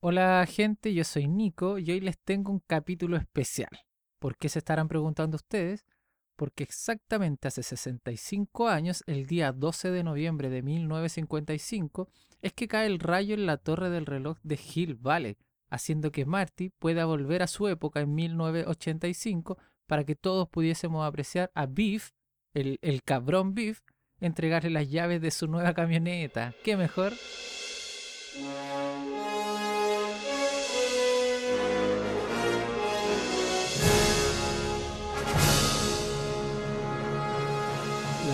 Hola gente, yo soy Nico y hoy les tengo un capítulo especial. ¿Por qué se estarán preguntando ustedes? Porque exactamente hace 65 años, el día 12 de noviembre de 1955, es que cae el rayo en la torre del reloj de Hill Valley, haciendo que Marty pueda volver a su época en 1985 para que todos pudiésemos apreciar a Beef, el, el cabrón Beef, entregarle las llaves de su nueva camioneta. ¿Qué mejor?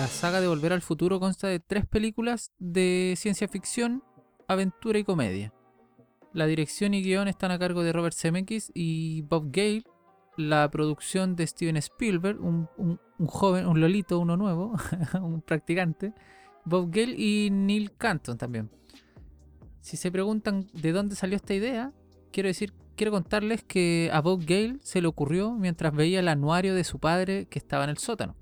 La saga de Volver al Futuro consta de tres películas de ciencia ficción, aventura y comedia. La dirección y guion están a cargo de Robert Zemeckis y Bob Gale. La producción de Steven Spielberg, un, un- joven, un lolito, uno nuevo, un practicante. Bob Gale y Neil Canton también. Si se preguntan de dónde salió esta idea, quiero decir, quiero contarles que a Bob Gale se le ocurrió mientras veía el anuario de su padre que estaba en el sótano.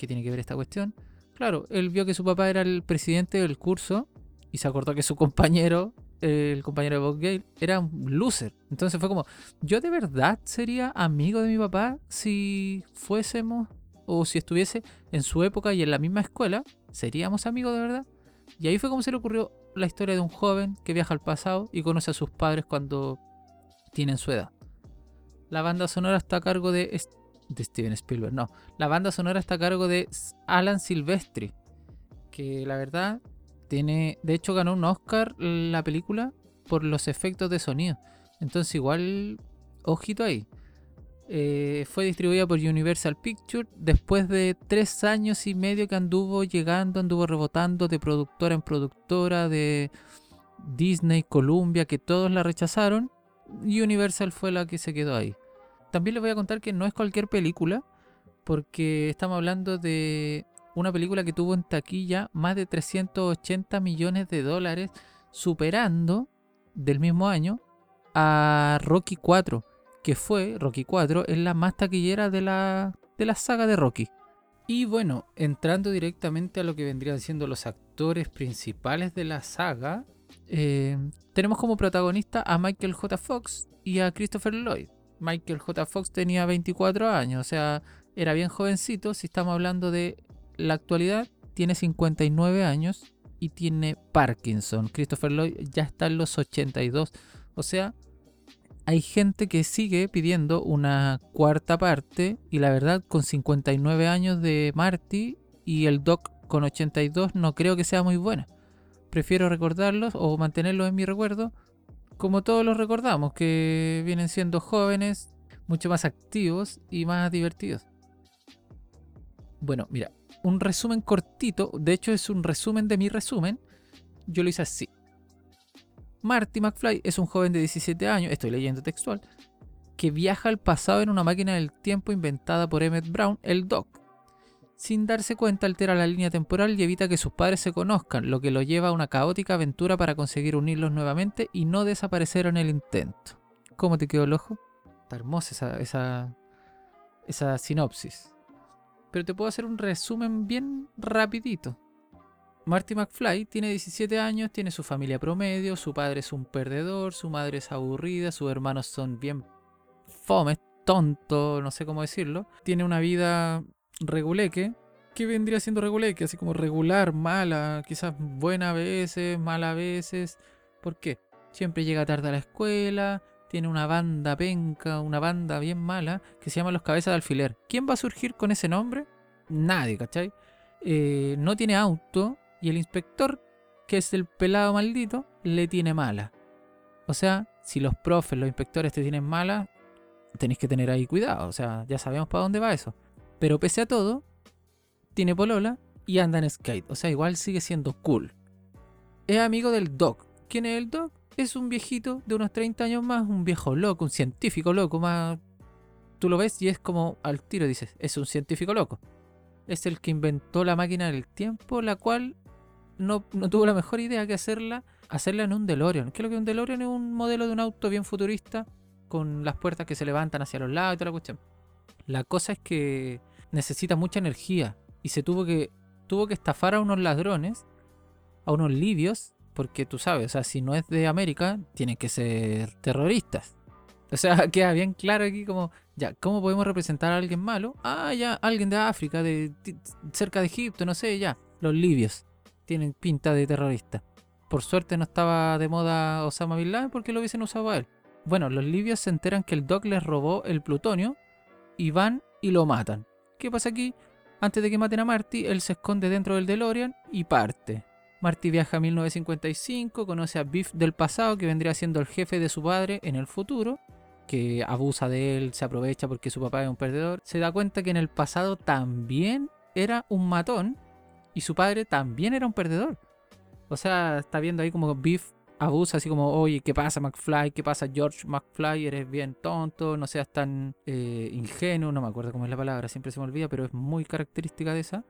¿Qué tiene que ver esta cuestión? Claro, él vio que su papá era el presidente del curso y se acordó que su compañero, el compañero de Bob Gale, era un loser. Entonces fue como, yo de verdad sería amigo de mi papá si fuésemos o si estuviese en su época y en la misma escuela, seríamos amigos de verdad. Y ahí fue como se le ocurrió la historia de un joven que viaja al pasado y conoce a sus padres cuando tienen su edad. La banda sonora está a cargo de, de Steven Spielberg, no. La banda sonora está a cargo de Alan Silvestri, que la verdad tiene, de hecho ganó un Oscar la película por los efectos de sonido. Entonces igual, ojito ahí. Eh, fue distribuida por Universal Pictures después de tres años y medio que anduvo llegando, anduvo rebotando de productora en productora, de Disney, Columbia, que todos la rechazaron. Universal fue la que se quedó ahí. También les voy a contar que no es cualquier película, porque estamos hablando de una película que tuvo en taquilla más de 380 millones de dólares, superando del mismo año a Rocky 4, que fue, Rocky 4, es la más taquillera de la, de la saga de Rocky. Y bueno, entrando directamente a lo que vendrían siendo los actores principales de la saga, eh, tenemos como protagonista a Michael J. Fox y a Christopher Lloyd. Michael J. Fox tenía 24 años, o sea, era bien jovencito. Si estamos hablando de la actualidad, tiene 59 años y tiene Parkinson. Christopher Lloyd ya está en los 82. O sea, hay gente que sigue pidiendo una cuarta parte y la verdad con 59 años de Marty y el Doc con 82 no creo que sea muy buena. Prefiero recordarlos o mantenerlos en mi recuerdo como todos los recordamos, que vienen siendo jóvenes, mucho más activos y más divertidos. Bueno, mira, un resumen cortito, de hecho es un resumen de mi resumen, yo lo hice así. Marty McFly es un joven de 17 años, estoy leyendo textual, que viaja al pasado en una máquina del tiempo inventada por Emmett Brown, el Doc. Sin darse cuenta altera la línea temporal y evita que sus padres se conozcan, lo que lo lleva a una caótica aventura para conseguir unirlos nuevamente y no desaparecer en el intento. ¿Cómo te quedó el ojo? Está hermosa esa, esa, sinopsis. Pero te puedo hacer un resumen bien rapidito. Marty McFly tiene 17 años, tiene su familia promedio, su padre es un perdedor, su madre es aburrida, sus hermanos son bien fomes, tonto, no sé cómo decirlo. Tiene una vida reguleque. ¿Qué vendría siendo reguleque? Así como regular, mala, quizás buena a veces, mala a veces. ¿Por qué? Siempre llega tarde a la escuela, tiene una banda penca, una banda bien mala, que se llama Los Cabezas de Alfiler. ¿Quién va a surgir con ese nombre? Nadie, ¿cachai? Eh, no tiene auto y el inspector, que es el pelado maldito, le tiene mala. O sea, si los profes, los inspectores te tienen mala, tenéis que tener ahí cuidado. O sea, ya sabemos para dónde va eso. Pero pese a todo, tiene polola y anda en skate. O sea, igual sigue siendo cool. Es amigo del Doc. ¿Quién es el Doc? Es un viejito de unos 30 años más, un viejo loco, un científico loco, más... Tú lo ves y es como al tiro dices, es un científico loco. Es el que inventó la máquina del tiempo, la cual no, tuvo la mejor idea que hacerla, hacerla en un DeLorean. ¿Qué es lo que un DeLorean? Es un modelo de un auto bien futurista, con las puertas que se levantan hacia los lados y toda la cuestión. La cosa es que necesita mucha energía y se tuvo que tuvo que estafar a unos ladrones, a unos libios porque tú sabes, o sea, si no es de América, tienen que ser terroristas. O sea, queda bien claro aquí como, ya, ¿cómo podemos representar a alguien malo? Ah, ya, alguien de África, de cerca de Egipto, no sé, ya. Los libios tienen pinta de terrorista. Por suerte no estaba de moda Osama Bin Laden porque lo hubiesen usado a él. Bueno, los libios se enteran que el Doc les robó el plutonio y van y lo matan. ¿Qué pasa aquí? Antes de que maten a Marty, él se esconde dentro del DeLorean y parte. Marty viaja a 1955, conoce a Biff del pasado, que vendría siendo el jefe de su padre en el futuro, que abusa de él, se aprovecha porque su papá es un perdedor. Se da cuenta que en el pasado también era un matón y su padre también era un perdedor. O sea, está viendo ahí como Biff abusa así como, oye, ¿qué pasa McFly? ¿Qué pasa George McFly? Eres bien tonto, no seas tan eh, ingenuo, no me acuerdo cómo es la palabra, siempre se me olvida, pero es muy característica de esa.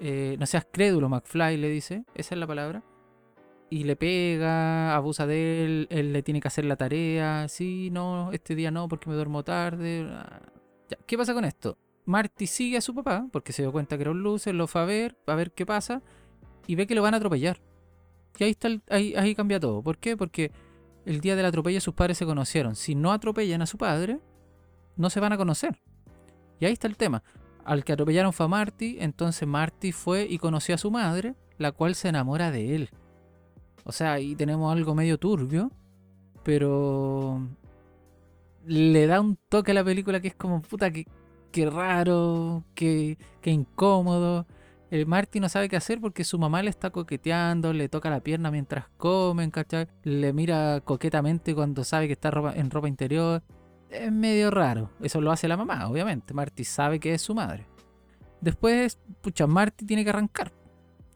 Eh, no seas crédulo, McFly le dice, esa es la palabra. Y le pega, abusa de él, él le tiene que hacer la tarea, sí, no, este día no, porque me duermo tarde. Ah, ¿Qué pasa con esto? Marty sigue a su papá, porque se dio cuenta que era un loser, lo fue a ver, a ver qué pasa, y ve que lo van a atropellar. Y ahí, está ahí, cambia todo. ¿Por qué? Porque el día del atropello sus padres se conocieron. Si no atropellan a su padre, no se van a conocer. Y ahí está el tema. Al que atropellaron fue a Marty, entonces Marty fue y conoció a su madre, la cual se enamora de él. O sea, ahí tenemos algo medio turbio, pero le da un toque a la película que es como, puta, que, raro, que, que incómodo. El Marty no sabe qué hacer porque su mamá le está coqueteando, le toca la pierna mientras comen. Le mira coquetamente cuando sabe que está en ropa interior. Es medio raro. Eso lo hace la mamá, obviamente. Marty sabe que es su madre. Después, pucha, Marty tiene que arrancar.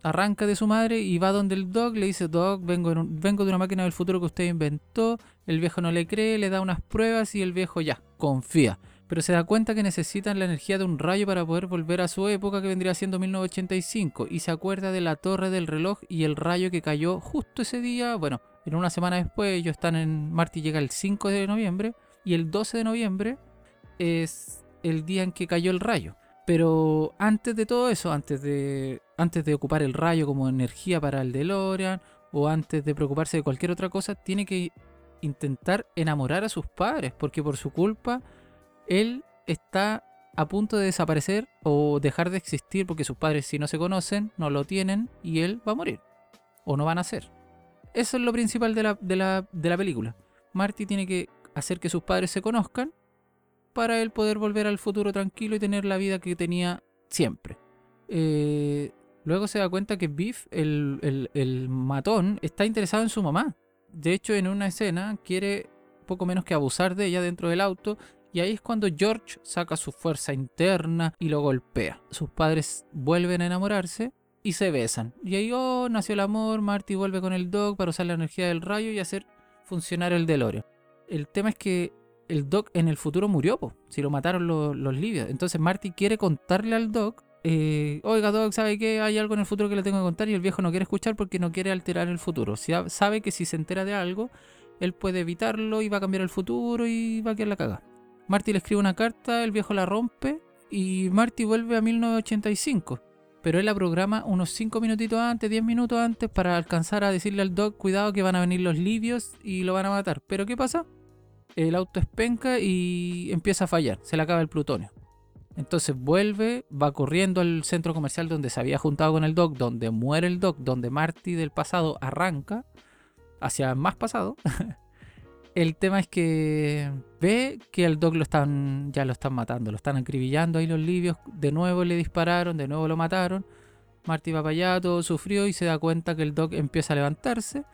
Arranca de su madre y va donde el Doc le dice, Doc, vengo de una máquina del futuro que usted inventó. El viejo no le cree, le da unas pruebas y el viejo ya, confía pero se da cuenta que necesitan la energía de un rayo para poder volver a su época que vendría siendo 1985 y se acuerda de la torre del reloj y el rayo que cayó justo ese día, bueno, en una semana después ellos están en Marte llega el 5 de noviembre y el 12 de noviembre es el día en que cayó el rayo. Pero antes de todo eso, antes de, antes de ocupar el rayo como energía para el DeLorean o antes de preocuparse de cualquier otra cosa, tiene que intentar enamorar a sus padres porque por su culpa él está a punto de desaparecer o dejar de existir porque sus padres si no se conocen, no lo tienen y él va a morir. O no van a ser. Eso es lo principal de la, de la, película. Marty tiene que hacer que sus padres se conozcan para él poder volver al futuro tranquilo y tener la vida que tenía siempre. Eh, luego se da cuenta que Biff, el, el matón, está interesado en su mamá. De hecho, en una escena quiere poco menos que abusar de ella dentro del auto y ahí es cuando George saca su fuerza interna y lo golpea. Sus padres vuelven a enamorarse y se besan. Y ahí, oh, nació el amor, Marty vuelve con el Doc para usar la energía del rayo y hacer funcionar el DeLorean. El tema es que el Doc en el futuro murió, si lo mataron los, los libios. Entonces Marty quiere contarle al Doc, eh, oiga Doc, ¿sabe que hay algo en el futuro que le tengo que contar? Y el viejo no quiere escuchar porque no quiere alterar el futuro. Sabe que si se entera de algo, él puede evitarlo y va a cambiar el futuro y va a quedar la cagada. Marty le escribe una carta, el viejo la rompe y Marty vuelve a 1985. Pero él la programa unos 5 minutitos antes, 10 minutos antes, para alcanzar a decirle al Doc, cuidado que van a venir los libios y lo van a matar. Pero ¿qué pasa? El auto es penca y empieza a fallar, se le acaba el plutonio. Entonces vuelve, va corriendo al centro comercial donde se había juntado con el Doc, donde muere el Doc, donde Marty del pasado arranca hacia más pasado El tema es que ve que al Doc lo están, ya lo están matando, lo están acribillando ahí los libios. De nuevo le dispararon, de nuevo lo mataron. Marty va para allá, todo sufrió y se da cuenta que el Doc empieza a levantarse.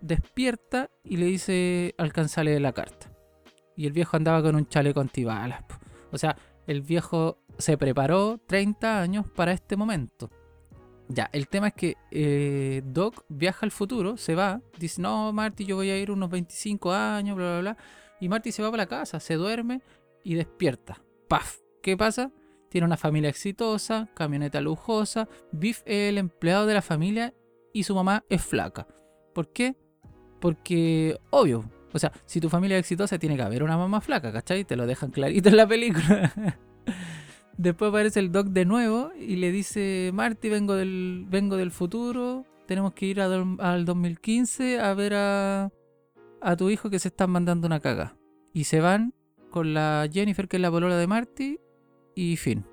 Despierta y le dice, alcanzale la carta. Y el viejo andaba con un chaleco antibalas. O sea, el viejo se preparó 30 años para este momento. Ya, el tema es que eh, Doc viaja al futuro, se va, dice, no, Marty, yo voy a ir unos 25 años, bla, bla, bla. Y Marty se va para la casa, se duerme y despierta. ¡Paf! ¿Qué pasa? Tiene una familia exitosa, camioneta lujosa, Biff es el empleado de la familia y su mamá es flaca. ¿Por qué? Porque, obvio, o sea, si tu familia es exitosa, tiene que haber una mamá flaca, ¿cachai? Te lo dejan clarito en la película. Después aparece el Doc de nuevo y le dice, Marty, vengo del, vengo del futuro tenemos que ir al 2015 a ver a, a tu hijo que se están mandando una caga. Y se van con la Jennifer, que es la polola de Marty, y fin.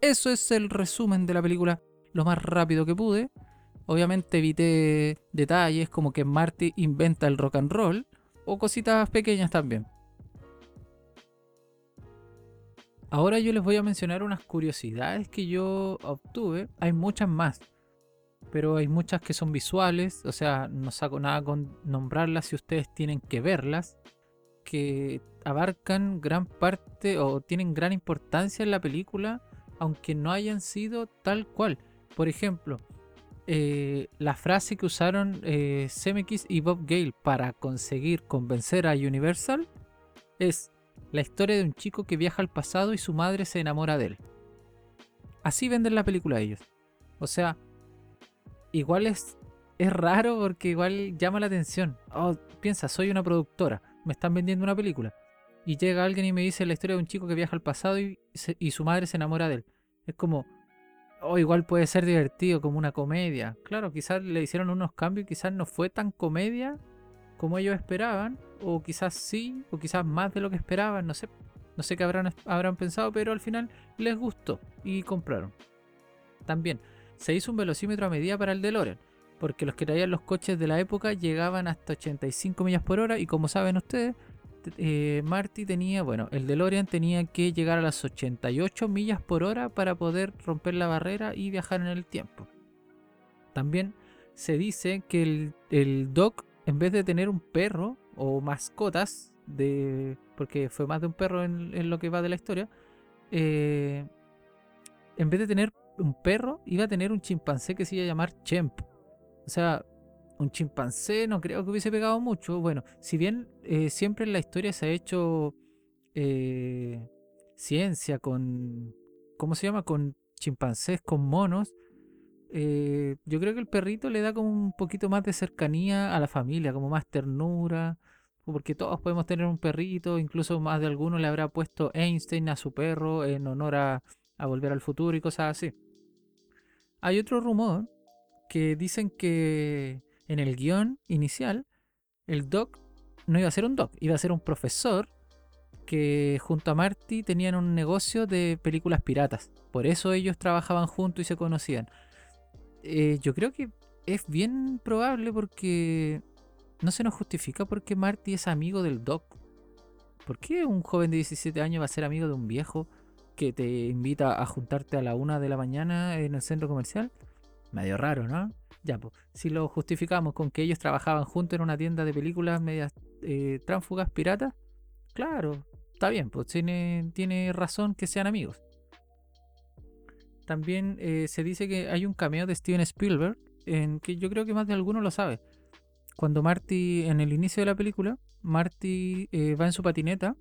Eso es el resumen de la película lo más rápido que pude. Obviamente evité detalles como que Marty inventa el rock and roll o cositas pequeñas también. Ahora yo les voy a mencionar unas curiosidades que yo obtuve. Hay muchas más, pero hay muchas que son visuales, o sea, no saco nada con nombrarlas si ustedes tienen que verlas, que abarcan gran parte o tienen gran importancia en la película, aunque no hayan sido tal cual. Por ejemplo, eh, la frase que usaron eh, y Bob Gale para conseguir convencer a Universal es la historia de un chico que viaja al pasado y su madre se enamora de él. Así venden la película ellos. O sea, igual es, es raro porque igual llama la atención. Oh, piensa, soy una productora, me están vendiendo una película. Y llega alguien y me dice la historia de un chico que viaja al pasado y, y su madre se enamora de él. Es como, o igual puede ser divertido, como una comedia. Claro, quizás le hicieron unos cambios, quizás no fue tan comedia como ellos esperaban, o quizás sí, o quizás más de lo que esperaban, no sé. No sé qué habrán, habrán pensado, pero al final les gustó y compraron. También se hizo un velocímetro a medida para el DeLorean, porque los que traían los coches de la época llegaban hasta 85 millas por hora y como saben ustedes, eh, Marty tenía, bueno, el DeLorean tenía que llegar a las 88 millas por hora para poder romper la barrera y viajar en el tiempo. También se dice que el, el Doc, en vez de tener un perro o mascotas, de, porque fue más de un perro en, lo que va de la historia, eh, en vez de tener un perro, iba a tener un chimpancé que se iba a llamar Chemp. O sea, un chimpancé no creo que hubiese pegado mucho. Bueno, si bien eh, siempre en la historia se ha hecho eh, ciencia con, ¿cómo se llama? Con chimpancés, con monos. Eh, yo creo que el perrito le da como un poquito más de cercanía a la familia, como más ternura, porque todos podemos tener un perrito, incluso más de alguno le habrá puesto Einstein a su perro en honor a, a volver al futuro y cosas así. Hay otro rumor que dicen que en el guion inicial el Doc no iba a ser un Doc, iba a ser un profesor que junto a Marty tenían un negocio de películas piratas. Por eso ellos trabajaban juntos y se conocían. Eh, yo creo que es bien probable porque no se nos justifica porque Marty es amigo del Doc. ¿Por qué un joven de 17 años va a ser amigo de un viejo que te invita a juntarte a la una de la mañana en el centro comercial? Medio raro, ¿no? Ya, pues, si lo justificamos con que ellos trabajaban juntos en una tienda de películas medias eh, piratas, claro, está bien, pues tiene, tiene razón que sean amigos. También eh, se dice que hay un cameo de Steven Spielberg, en que yo creo que más de alguno lo sabe. Cuando Marty, en el inicio de la película, Marty eh, va en su patineta,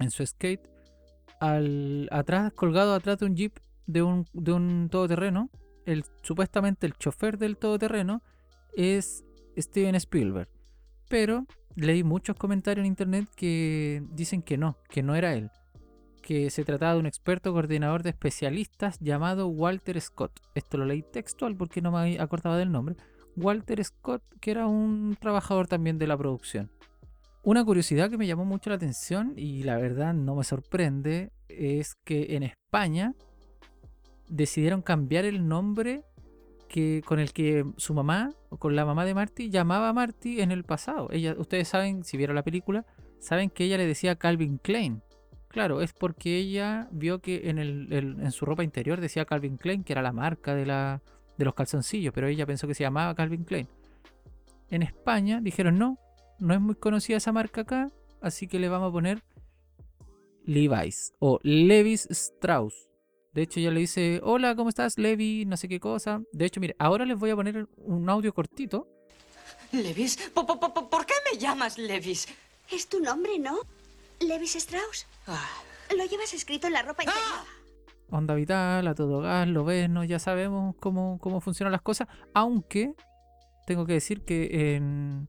en su skate, al, atrás, colgado atrás de un jeep de un, de un todoterreno, el, supuestamente el chofer del todoterreno es Steven Spielberg. Pero leí muchos comentarios en internet que dicen que no, que no era él. Que se trataba de un experto coordinador de especialistas llamado Walter Scott. Esto lo leí textual porque no me acordaba del nombre. Walter Scott, que era un trabajador también de la producción. Una curiosidad que me llamó mucho la atención y la verdad no me sorprende es que en España decidieron cambiar el nombre que, con el que su mamá, o con la mamá de Marty, llamaba a Marty en el pasado. Ustedes saben, si vieron la película, saben que ella le decía Calvin Klein. Claro, es porque ella vio que en, el, el- en su ropa interior decía Calvin Klein, que era la marca de, la, de los calzoncillos, pero ella pensó que se llamaba Calvin Klein. En España dijeron no, no es muy conocida esa marca acá, así que le vamos a poner Levi's o Levis Strauss. De hecho, ella le dice, hola, ¿cómo estás, Levi? No sé qué cosa. De hecho, mire, ahora les voy a poner un audio cortito. ¿Levis? ¿Por, por, por- por qué me llamas Levis? Es tu nombre, ¿no? Levis Strauss. Ah, Lo llevas escrito en la ropa interior. Onda vital, a todo gas, lo ves, ¿no? Ya sabemos cómo, cómo funcionan las cosas. Aunque tengo que decir que en.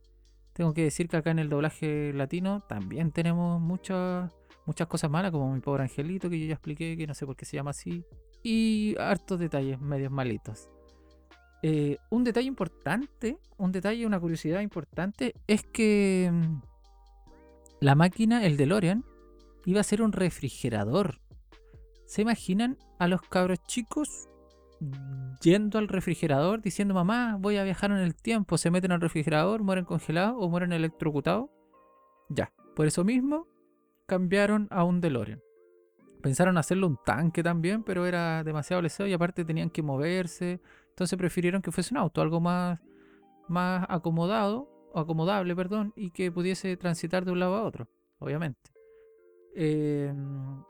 Tengo que decir que acá en el doblaje latino también tenemos muchas muchas cosas malas, como mi pobre angelito, que yo ya expliqué, que no sé por qué se llama así. Y hartos detalles medios malitos. Eh, un detalle importante, un detalle, una curiosidad importante es que mm, la máquina, el DeLorean, iba a ser un refrigerador. ¿Se imaginan a los cabros chicos yendo al refrigerador diciendo, mamá, voy a viajar en el tiempo? Se meten al refrigerador, mueren congelados o mueren electrocutados. Ya, por eso mismo cambiaron a un DeLorean. Pensaron hacerlo un tanque también, pero era demasiado leseo y aparte tenían que moverse. Entonces prefirieron que fuese un auto, algo más, más acomodado, acomodable, perdón, y que pudiese transitar de un lado a otro, obviamente. Em,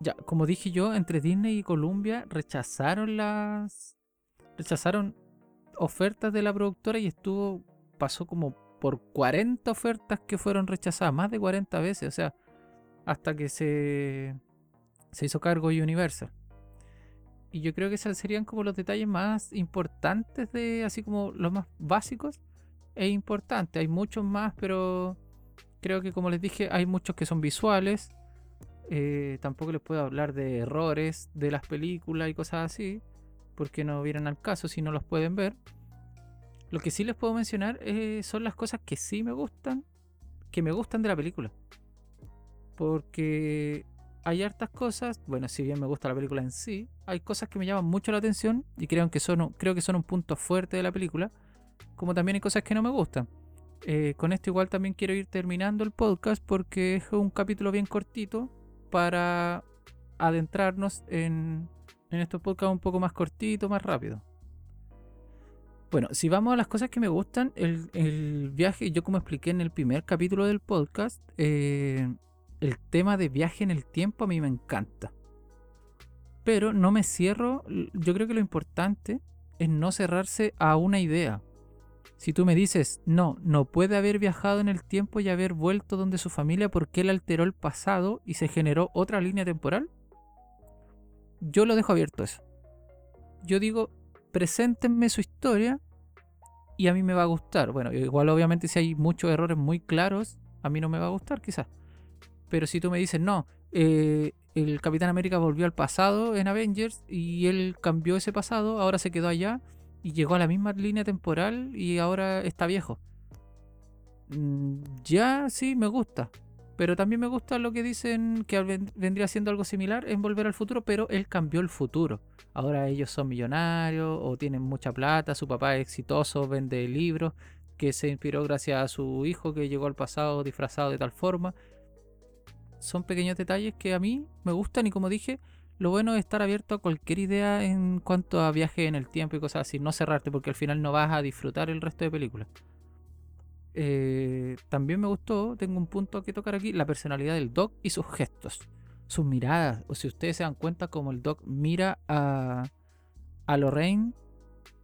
ya, como dije yo, entre Disney y Columbia rechazaron las. rechazaron ofertas de la productora y estuvo. pasó como por 40 ofertas que fueron rechazadas, más de 40 veces, o sea, hasta que se se hizo cargo Universal. Y yo creo que esos serían como los detalles más importantes de, así como los más básicos e importantes. Hay muchos más, pero creo que como les dije, hay muchos que son visuales. Eh, tampoco les puedo hablar de errores de las películas y cosas así, porque no vieran al caso si no los pueden ver. Lo que sí les puedo mencionar eh, son las cosas que sí me gustan, que me gustan de la película. Porque hay hartas cosas, bueno, si bien me gusta la película en sí, hay cosas que me llaman mucho la atención y creo que son, creo que son un punto fuerte de la película, como también hay cosas que no me gustan. Eh, con esto igual también quiero ir terminando el podcast porque es un capítulo bien cortito para adentrarnos en, en estos podcasts un poco más cortitos, más rápido. Bueno, si vamos a las cosas que me gustan, el, el viaje, yo como expliqué en el primer capítulo del podcast, eh, el tema de viaje en el tiempo a mí me encanta. Pero no me cierro, yo creo que lo importante es no cerrarse a una idea. Si tú me dices, no, no puede haber viajado en el tiempo y haber vuelto donde su familia porque él alteró el pasado y se generó otra línea temporal, yo lo dejo abierto eso. Yo digo, preséntenme su historia y a mí me va a gustar. Bueno, igual obviamente si hay muchos errores muy claros, a mí no me va a gustar quizás. Pero si tú me dices, no, eh, el Capitán América volvió al pasado en Avengers y él cambió ese pasado, ahora se quedó allá y llegó a la misma línea temporal y ahora está viejo. Mm, ya sí, me gusta. Pero también me gusta lo que dicen que vendría siendo algo similar en Volver al Futuro, pero él cambió el futuro. Ahora ellos son millonarios o tienen mucha plata, su papá es exitoso, vende libros, que se inspiró gracias a su hijo que llegó al pasado disfrazado de tal forma son pequeños detalles que a mí me gustan y como dije, lo bueno es estar abierto a cualquier idea en cuanto a viaje en el tiempo y cosas así, no cerrarte porque al final no vas a disfrutar el resto de películas. Eh, también me gustó, tengo un punto que tocar aquí, la personalidad del Doc y sus gestos, sus miradas, o si ustedes se dan cuenta como el Doc mira a, a Lorraine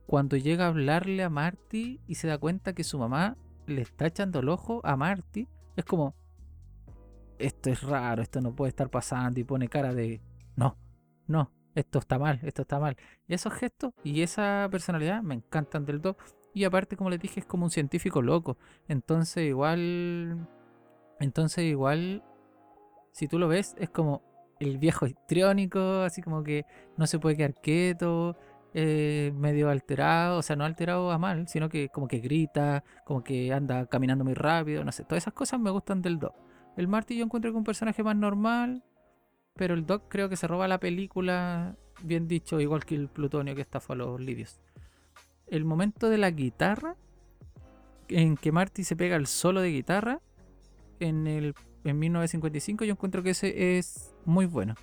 cuando llega a hablarle a Marty y se da cuenta que su mamá le está echando el ojo a Marty, es como, esto es raro, esto no puede estar pasando y pone cara de, no, no, esto está mal, esto está mal. Y esos gestos y esa personalidad me encantan del Doc. Y aparte, como les dije, es como un científico loco. Entonces igual, entonces igual, si tú lo ves, es como el viejo histriónico, así como que no se puede quedar quieto. Eh, medio alterado, o sea, no alterado a mal, sino que como que grita, como que anda caminando muy rápido, no sé, todas esas cosas me gustan del Doc. El Marty yo encuentro que un personaje más normal, pero el Doc creo que se roba la película, bien dicho, igual que el Plutonio que estafó a los libios. El momento de la guitarra, en que Marty se pega el solo de guitarra, en, el, en 1955, yo encuentro que ese es muy bueno.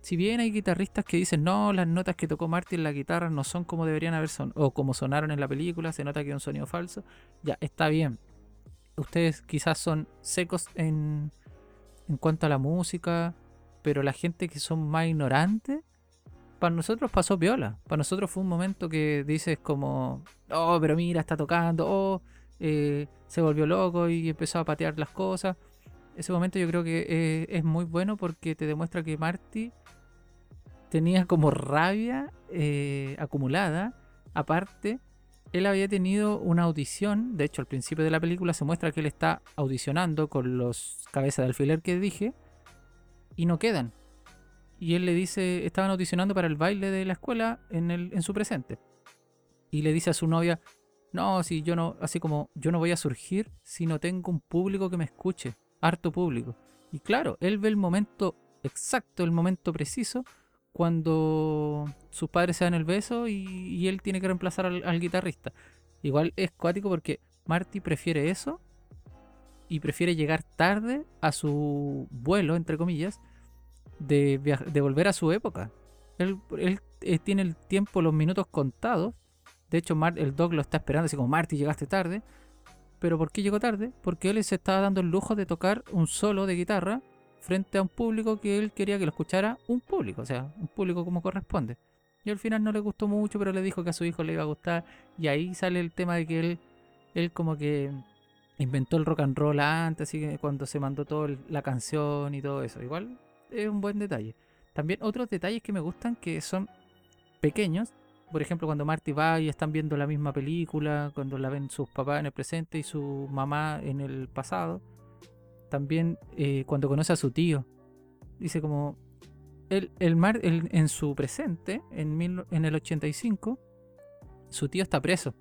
Si bien hay guitarristas que dicen, no, las notas que tocó Marty en la guitarra no son como deberían haber son, o como sonaron en la película, se nota que es un sonido falso, ya está bien ustedes quizás son secos en, en cuanto a la música, pero la gente que son más ignorantes, para nosotros pasó viola. Para nosotros fue un momento que dices como, oh, pero mira, está tocando, oh, eh, se volvió loco y empezó a patear las cosas. Ese momento yo creo que eh, es muy bueno porque te demuestra que Marty tenía como rabia eh, acumulada, aparte él había tenido una audición, de hecho al principio de la película se muestra que él está audicionando con los cabezas de alfiler que dije y no quedan. Y él le dice, estaban audicionando para el baile de la escuela en, el, en su presente. y le dice a su novia, no, si yo no, así como yo no voy a surgir si no tengo un público que me escuche, harto público. Y claro, él ve el momento exacto, el momento preciso, cuando sus padres se dan el beso y, él tiene que reemplazar al, al, guitarrista. Igual es cuático porque Marty prefiere eso y prefiere llegar tarde a su vuelo, entre comillas, de, volver a su época. Él, él eh, tiene el tiempo, los minutos contados. De hecho, el Doc lo está esperando, así como Marty, llegaste tarde. Pero ¿por qué llegó tarde? Porque él se estaba dando el lujo de tocar un solo de guitarra frente a un público que él quería que lo escuchara un público, o sea, un público como corresponde. Y al final no le gustó mucho, pero le dijo que a su hijo le iba a gustar. Y ahí sale el tema de que él, él como que inventó el rock and roll antes, así que cuando se mandó toda la canción y todo eso. Igual es un buen detalle. También otros detalles que me gustan que son pequeños. Por ejemplo, cuando Marty va y están viendo la misma película, cuando la ven sus papás en el presente y su mamá en el pasado. También eh, cuando conoce a su tío. Dice como, el, el Mar, en su presente, en, en el 85, su tío está preso.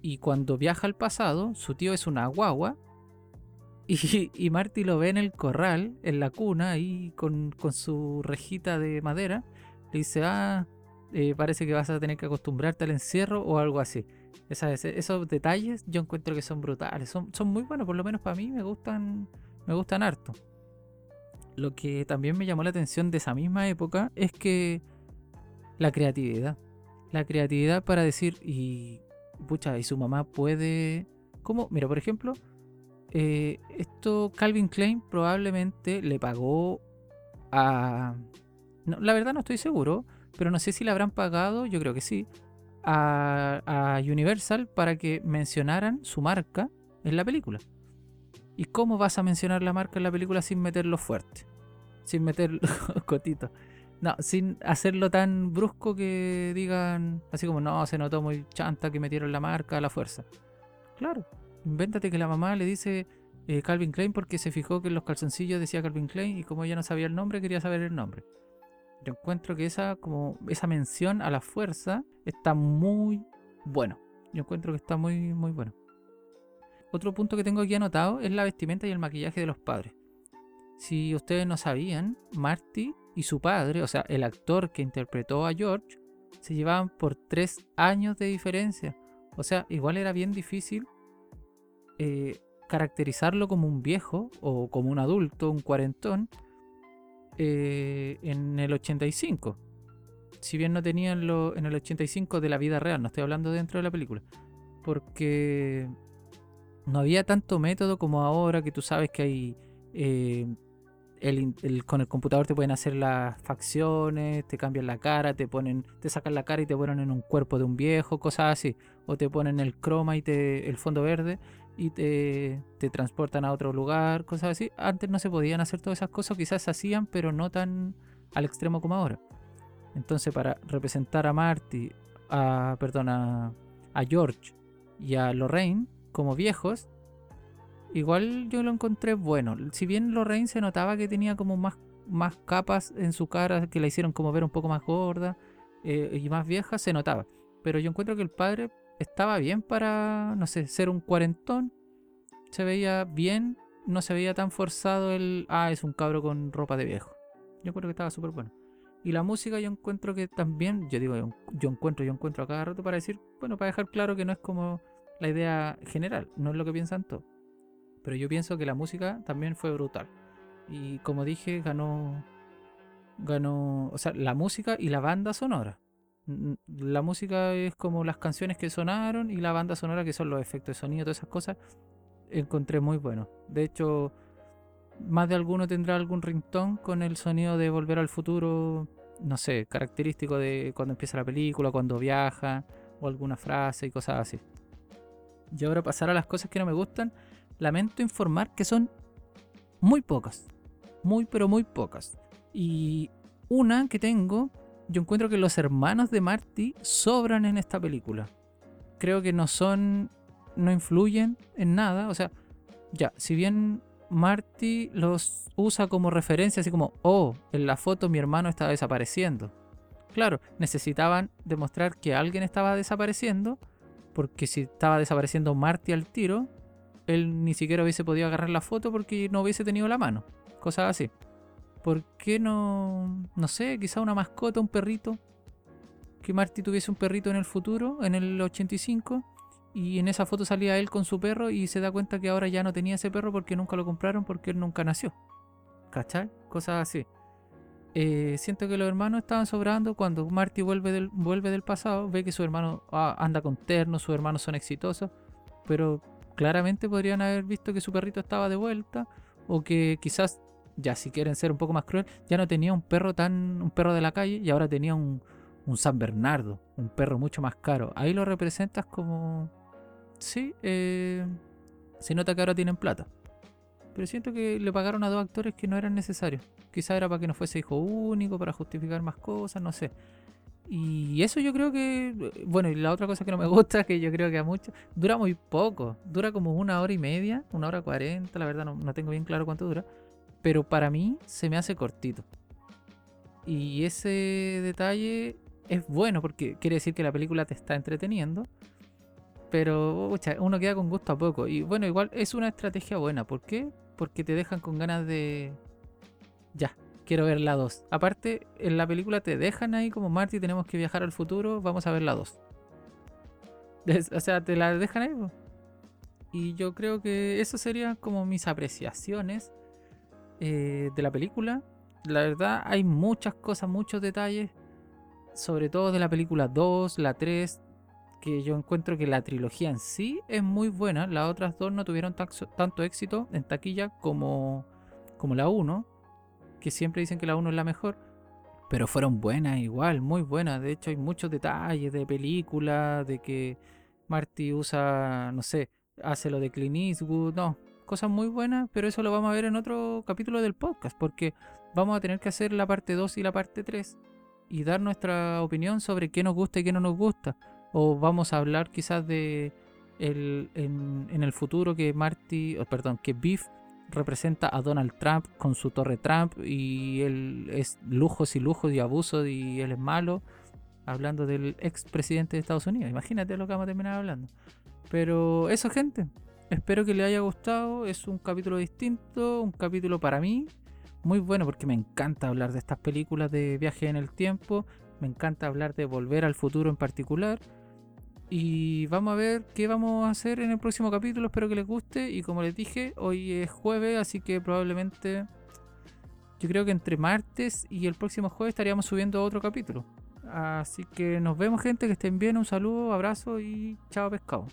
Y cuando viaja al pasado, su tío es una guagua. Y, Marty lo ve en el corral, en la cuna, ahí con, con su rejita de madera le dice, ah, eh, parece que vas a tener que acostumbrarte al encierro o algo así. esos detalles yo encuentro que son brutales, son, son muy buenos, por lo menos para mí me gustan, me gustan harto. Lo que también me llamó la atención de esa misma época es que la creatividad. La creatividad para decir, y pucha, y su mamá puede. ¿Cómo? Mira, por ejemplo, eh, esto Calvin Klein probablemente le pagó a, la verdad no estoy seguro, pero no sé si le habrán pagado, yo creo que sí, a, Universal para que mencionaran su marca en la película. ¿Y cómo vas a mencionar la marca en la película sin meterlo fuerte? Sin meterlo cotito. No, sin hacerlo tan brusco que digan, así como, no, se notó muy chanta que metieron la marca a la fuerza. Claro, invéntate que la mamá le dice eh, Calvin Klein porque se fijó que en los calzoncillos decía Calvin Klein y como ella no sabía el nombre, quería saber el nombre. Yo encuentro que esa, como esa mención a la fuerza está muy bueno. Yo encuentro que está muy, muy bueno. Otro punto que tengo aquí anotado es la vestimenta y el maquillaje de los padres. Si ustedes no sabían, Marty y su padre, o sea, el actor que interpretó a George, se llevaban por tres años de diferencia. O sea, igual era bien difícil eh, caracterizarlo como un viejo o como un adulto, un cuarentón, eh, en el 85. Si bien no tenían en el 85 de la vida real, no estoy hablando dentro de la película. Porque no había tanto método como ahora que tú sabes que hay... Eh, con el computador te pueden hacer las facciones, te cambian la cara, te ponen, te sacan la cara y te ponen en un cuerpo de un viejo, cosas así. O te ponen el croma y el fondo verde y te, transportan a otro lugar, cosas así. Antes no se podían hacer todas esas cosas, quizás se hacían, pero no tan al extremo como ahora. Entonces, para representar a Marty, a, perdón, a, George y a Lorraine como viejos, igual yo lo encontré bueno. Si bien Lorraine se notaba que tenía como más, más capas en su cara que la hicieron como ver un poco más gorda eh, y más vieja, se notaba. Pero yo encuentro que el padre estaba bien para, no sé, ser un cuarentón. Se veía bien, no se veía tan forzado el, ah, es un cabro con ropa de viejo. Yo creo que estaba súper bueno. Y la música yo encuentro que también, yo digo, yo encuentro, yo encuentro a cada rato para decir, bueno, para dejar claro que no es como la idea general, no es lo que piensan todos. Pero yo pienso que la música también fue brutal. Y como dije, ganó, ganó, o sea, la música y la banda sonora. La música es como las canciones que sonaron y la banda sonora que son los efectos de sonido, todas esas cosas, encontré muy bueno. De hecho, más de alguno tendrá algún ringtone con el sonido de Volver al Futuro, no sé, característico de cuando empieza la película, cuando viaja, o alguna frase y cosas así. Y ahora pasar a las cosas que no me gustan, lamento informar que son muy pocas. Muy, pero muy pocas. Y una que tengo yo encuentro que los hermanos de Marty sobran en esta película. Creo que no son, no influyen en nada. O sea, ya, si bien Marty los usa como referencia, así como, oh, en la foto mi hermano está desapareciendo. Claro, necesitaban demostrar que alguien estaba desapareciendo, porque si estaba desapareciendo Marty al tiro, él ni siquiera hubiese podido agarrar la foto porque no hubiese tenido la mano. Cosas así. ¿Por qué no, no sé, quizá una mascota, un perrito? Que Marty tuviese un perrito en el futuro, en el 85, y en esa foto salía él con su perro y se da cuenta que ahora ya no tenía ese perro porque nunca lo compraron porque él nunca nació. ¿Cachai? Cosas así. Eh, siento que los hermanos estaban sobrando cuando Marty vuelve del, vuelve del pasado, ve que su hermano ah, anda con terno, sus hermanos son exitosos, pero claramente podrían haber visto que su perrito estaba de vuelta o que quizás, ya si quieren ser un poco más cruel, ya no tenía un perro tan un perro de la calle y ahora tenía un, un San Bernardo, un perro mucho más caro. Ahí lo representas como... Sí, eh, se nota que ahora tienen plata. Pero siento que le pagaron a dos actores que no eran necesarios. Quizá era para que no fuese hijo único, para justificar más cosas, no sé. Y eso yo creo que. Bueno, y la otra cosa que no me gusta, que yo creo que a muchos. Dura muy poco. Dura como una hora y media, una hora cuarenta, la verdad no, no tengo bien claro cuánto dura. Pero para mí se me hace cortito. Y ese detalle es bueno porque quiere decir que la película te está entreteniendo. Pero uno queda con gusto a poco. Y bueno, igual es una estrategia buena. ¿Por qué? Porque te dejan con ganas de. Ya, quiero ver la 2. Aparte, en la película te dejan ahí como Marty, tenemos que viajar al futuro, vamos a ver la 2. O sea, te la dejan ahí. Y yo creo que eso serían como mis apreciaciones eh, de la película. La verdad, hay muchas cosas, muchos detalles. Sobre todo de la película 2, la 3, que yo encuentro que la trilogía en sí es muy buena. Las otras dos no tuvieron tanto éxito en taquilla como, como la 1, que siempre dicen que la 1 es la mejor. Pero fueron buenas igual, muy buenas. De hecho, hay muchos detalles de película, de que Marty usa, no sé, hace lo de Clint Eastwood, no, cosas muy buenas, pero eso lo vamos a ver en otro capítulo del podcast, porque vamos a tener que hacer la parte 2 y la parte 3 y dar nuestra opinión sobre qué nos gusta y qué no nos gusta. O vamos a hablar quizás de el, en, el futuro que Marty, perdón, que Beef representa a Donald Trump con su torre Trump y él es lujos y lujos y abusos y él es malo. Hablando del ex presidente de Estados Unidos. Imagínate lo que vamos a terminar hablando. Pero eso, gente. Espero que les haya gustado. Es un capítulo distinto. Un capítulo para mí. Muy bueno porque me encanta hablar de estas películas de viaje en el tiempo. Me encanta hablar de volver al futuro en particular. Y vamos a ver qué vamos a hacer en el próximo capítulo. Espero que les guste. Y como les dije, hoy es jueves, así que probablemente yo creo que entre martes y el próximo jueves estaríamos subiendo otro capítulo. Así que nos vemos gente, que estén bien, un saludo, abrazo y chao pescado.